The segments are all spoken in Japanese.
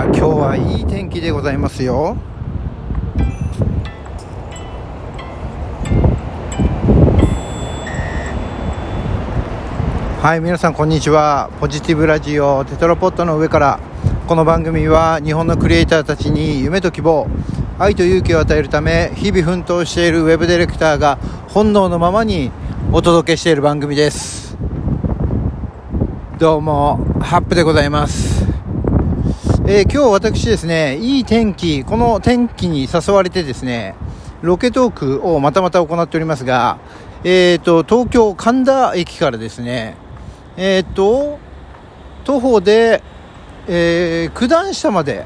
や今日はいい天気でございますよ。はい皆さんこんにちは。ポジティブラジオテトラポットの上からこの番組は日本のクリエイターたちに夢と希望愛と勇気を与えるため日々奮闘しているウェブディレクターが本能のままにお届けしている番組です。どうもハップでございます。えー、今日私ですね、いい天気、この天気に誘われてですね、ロケトークをまたまた行っておりますが、えっ、ー、と、東京神田駅からですね、えっ、ー、と、徒歩で、えー、九段下まで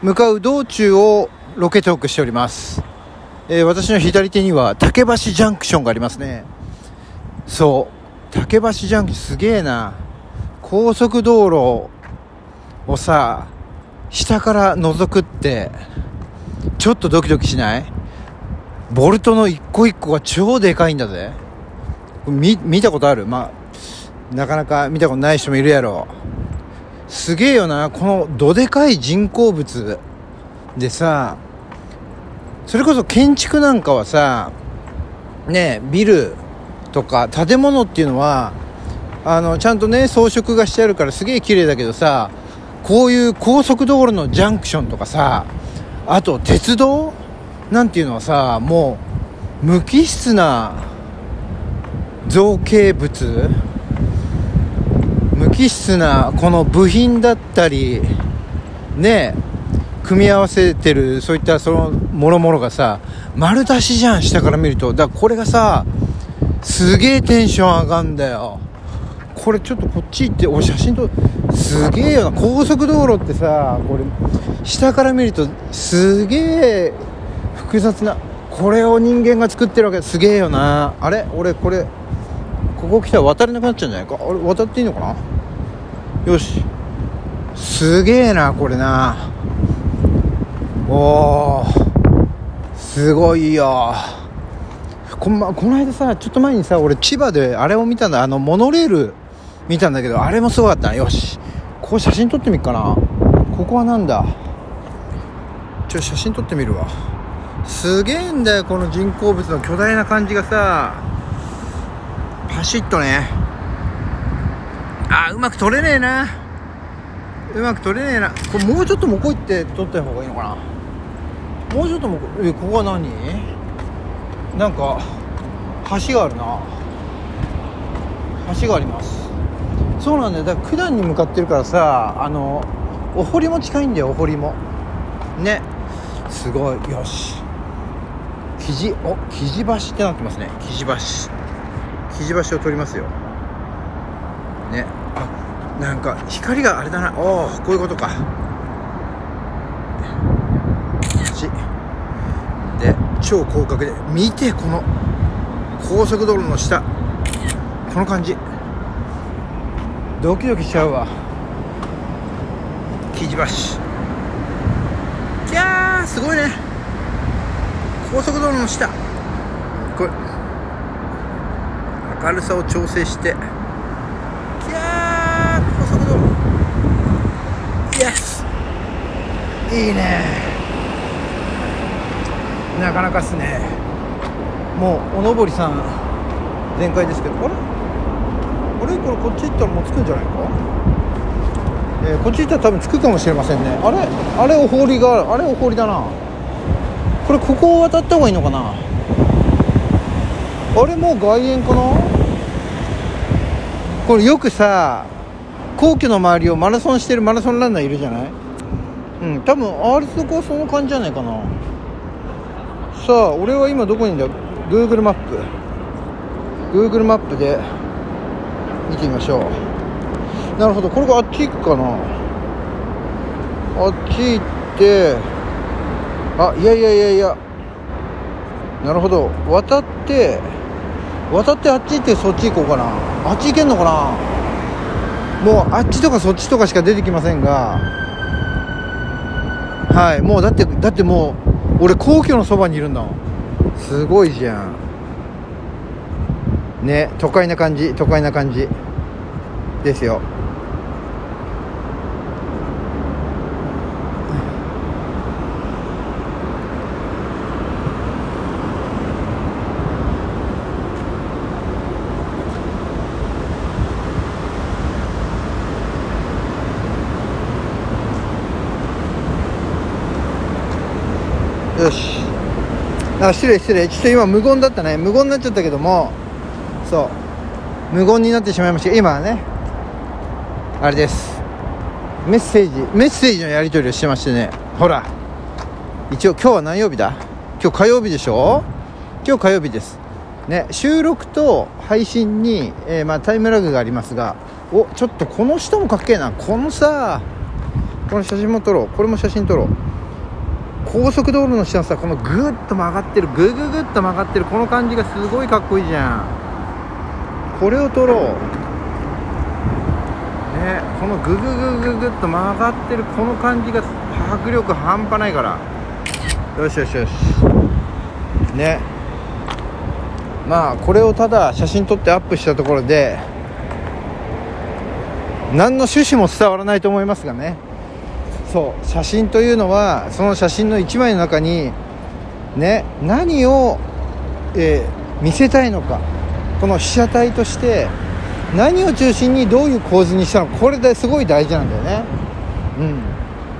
向かう道中をロケトークしております。えー、私の左手には竹橋ジャンクションがありますね。そう、竹橋ジャンクすげえな。高速道路をさ下から覗くってちょっとドキドキしない？ボルトの一個一個が超でかいんだぜ。見見たことある？まあなかなか見たことない人もいるやろ。すげえよな。このどでかい人工物でさそれこそ建築なんかはさねビルとか建物っていうのはあのちゃんとね装飾がしてあるからすげえ綺麗だけどさこういう高速道路のジャンクションとかさあと鉄道なんていうのはさもう無機質な造形物無機質なこの部品だったりね組み合わせてるそういったそのもろもろがさ丸出しじゃん下から見ると。だからこれがさすげえテンション上がんだよ。これちょっとこっち行ってお写真とすげえよな。高速道路ってさこれ下から見るとすげえ複雑なこれを人間が作ってるわけすげえよな。あれ？俺これここ来たら渡れなくなっちゃうんじゃないか？あれ渡っていいのかな？よし。すげえなこれな。おー。すごいよ。こ,、ま、この間さちょっと前にさ俺千葉であれを見たんだ。あのモノレール。見たんだけどあれもすごかった。よし。ここ写真撮ってみっかな。ここはなんだ？ちょ写真撮ってみるわ。すげえんだよこの人工物の巨大な感じがさ。パシッとね。あうまく撮れねえな。うまく撮れねえな。これもうちょっと向こう行って撮った方がいいのかな。もうちょっと向こうえここは何？なんか橋があるな。橋があります。そうなんだよ。だから九段に向かってるからさあのお堀も近いんだよお堀も。ね。すごい。よし。生地お生地橋ってなってますね。生地橋。生地橋を取りますよ。ね。あなんか光があれだな。おおこういうことか。で超広角で。見てこの高速道路の下。この感じ。ドキドキしちゃうわ。生地橋いやーすごいね。高速道路の下。これ明るさを調整して。いやー高速道路。イエス。いいね。なかなかっすね。もうおのぼりさん全開ですけど。あれ？れ？これこっち行ったらもう着くんじゃないか、えー、こっち行ったら多分着くかもしれませんね。あれ？あれお堀があれお堀だな。これここを渡った方がいいのかな？あれもう外苑かな？これよくさ皇居の周りをマラソンしてるマラソンランナーいるじゃない？うん多分あれそこはその感じじゃないかな。さあ俺は今どこにいんだ？Google マップ。Google マップで。見てみましょう。なるほど。これがあっち行くかな。あっち行ってあいやいやいやいや。なるほど。渡って渡ってあっち行ってそっち行こうかな。あっち行けんのかな。もうあっちとかそっちとかしか出てきませんが。はい。もうだってだってもう俺皇居のそばにいるんだすごいじゃん。ね都会な感じ都会な感じ。ですよ。よし。あ失礼失礼。ちょっと今無言だったね。無言になっちゃったけども。そう無言になってしまいました。今はねあれです。メッセージメッセージのやり取りをしてましてね。ほら。一応今日は何曜日だ？今日火曜日でしょ？今日火曜日です。ね収録と配信に、えー、まあ、タイムラグがありますがおちょっとこの人もかっけえな。このさこの写真も撮ろう。これも写真撮ろう。高速道路の下のさこのグッと曲がってるグググッと曲がってるこの感じがすごいかっこいいじゃん。これを撮ろう。ねこのグググググッと曲がってるこの感じが迫力半端ないから。よしよしよし。ね。まあこれをただ写真撮ってアップしたところで何の趣旨も伝わらないと思いますがね。そう写真というのはその写真の1枚の中にね何を、えー、見せたいのか。この被写体として何を中心にどういう構図にしたのこれですごい大事なんだよね。うん。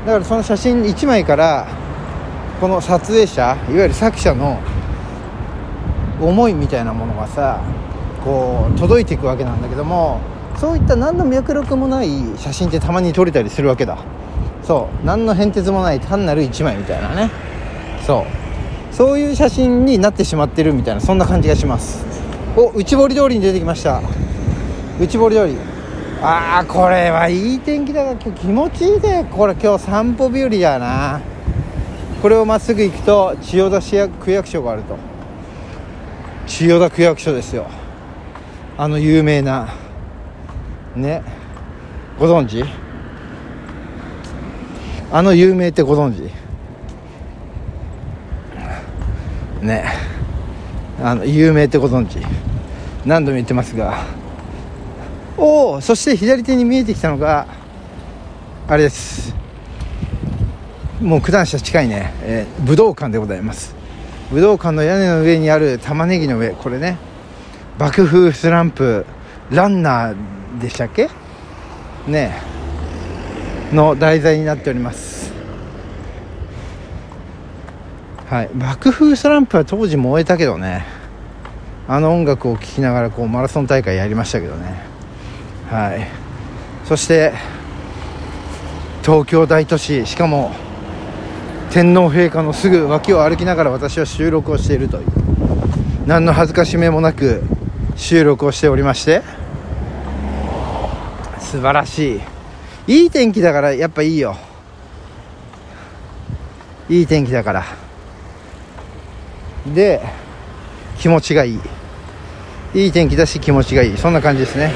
だからその写真1枚からこの撮影者いわゆる作者の思いみたいなものがさこう届いていくわけなんだけどもそういった何の脈絡もない写真ってたまに撮れたりするわけだ。そう。何の変哲もない単なる1枚みたいなね。そう。そういう写真になってしまってるみたいなそんな感じがします。お内堀通りに出てきました。内堀通り。ああこれはいい天気だが今日気持ちいいでこれ今日散歩日和だな。これをまっすぐ行くと千代田市役区役所があると。千代田区役所ですよ。あの有名な。ね。ご存知？あの有名ってご存知？ね。あの有名ってご存知。何度も言ってますが。おおそして左手に見えてきたのがあれです。もう九段下近いね、えー、武道館でございます。武道館の屋根の上にある玉ねぎの上。これね。爆風スランプ。ランナーでしたっけ？ね。の題材になっております。はい。爆風スランプは当時燃えたけどね。あの音楽を聴きながらこうマラソン大会やりましたけどね。はい。そして東京大都市しかも天皇陛下のすぐ脇を歩きながら私は収録をしているという。何の恥ずかしめもなく収録をしておりまして。素晴らしい。いい天気だからやっぱいいよ。いい天気だから。で気持ちがいい。いい天気だし気持ちがいい。そんな感じですね。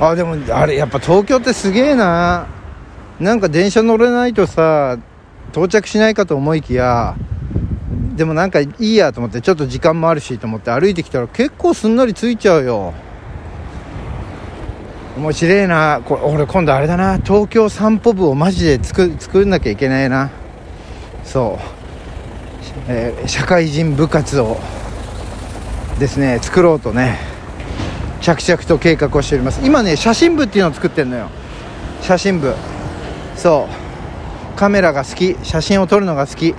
あでもあれやっぱ東京ってすげえな。なんか電車乗れないとさ到着しないかと思いきやでもなんかいいやと思ってちょっと時間もあるしと思って歩いてきたら結構すんなり着いちゃうよ。面白いな。これ俺今度あれだな。東京散歩部をマジで作作んなきゃいけないな。そう、えー、社会人部活をですね作ろうとね着々と計画をしております。今ね写真部っていうのを作ってるのよ。写真部。そう。カメラが好き。写真を撮るのが好き。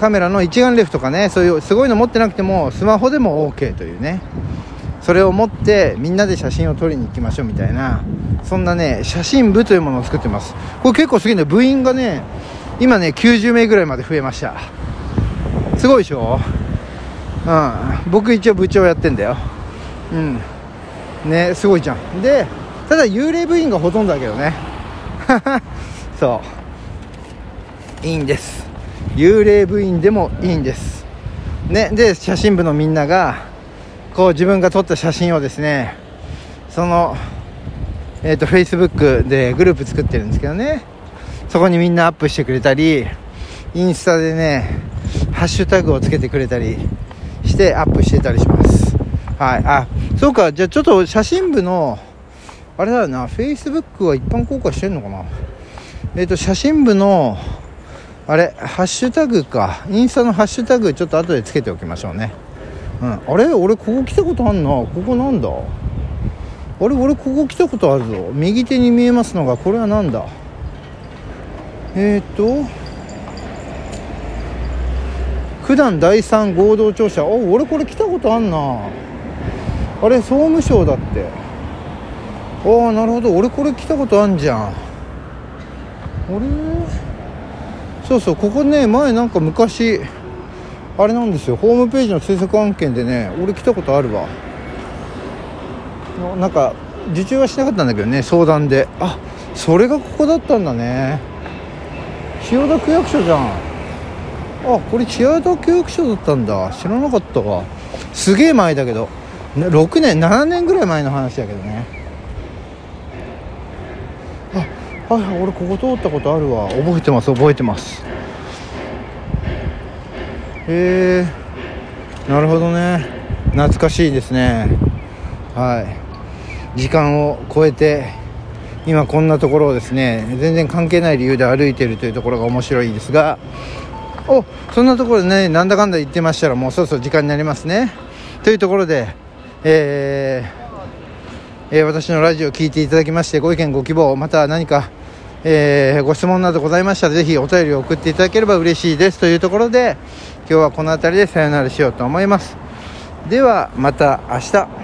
カメラの一眼レフとかねそういうすごいの持ってなくてもスマホでも OK というね。それを持ってみんなで写真を撮りに行きましょうみたいなそんなね写真部というものを作ってます。これ結構すげえね部員がね今ね90名ぐらいまで増えました。すごいでしょ？うん。僕一応部長やってんだよ。うん。ねすごいじゃん。でただ幽霊部員がほとんどだけどね。そう。いいんです。幽霊部員でもいいんです。ねで写真部のみんながこう自分が撮った写真をですねそのえっ、ー、と Facebook でグループ作ってるんですけどね。そこにみんなアップしてくれたりインスタでねハッシュタグをつけてくれたりしてアップしてたりします。はい。あそうか。じゃあちょっと写真部のあれだよな。Facebook は一般公開してんのかな？えっ、ー、と写真部のあれハッシュタグか。インスタのハッシュタグちょっと後でつけておきましょうね。うん、あれ？俺ここ来たことあんな。ここなんだ？あれ？俺ここ来たことあるぞ。右手に見えますのがこれは何だ？えっ、ー、と九段第三合同庁舎。お俺これ来たことあんな。あれ総務省だって。ああなるほど。俺これ来たことあんじゃん。あれ？そうそう。ここね前なんか昔あれなんですよ。ホームページの制作案件でね俺来たことあるわ。なんか受注はしなかったんだけどね相談で。あそれがここだったんだね。千代田区役所じゃん。あこれ千代田区役所だったんだ。知らなかったわ。すげえ前だけど。6年7年ぐらい前の話だけどね。あはいはい俺ここ通ったことあるわ。覚えてます覚えてます。へえ。なるほどね。懐かしいですね。はい。時間を超えて今こんなところをですね全然関係ない理由で歩いてるというところが面白いですがおそんなところでねなんだかんだ言ってましたらもうそろそろ時間になりますね。というところでえー、えー、私のラジオを聴いていただきましてご意見ご希望また何か、えー、ご質問などございましたらぜひお便りを送っていただければ嬉しいです。というところで今日はこの辺りでさよならしようと思います。ではまた明日。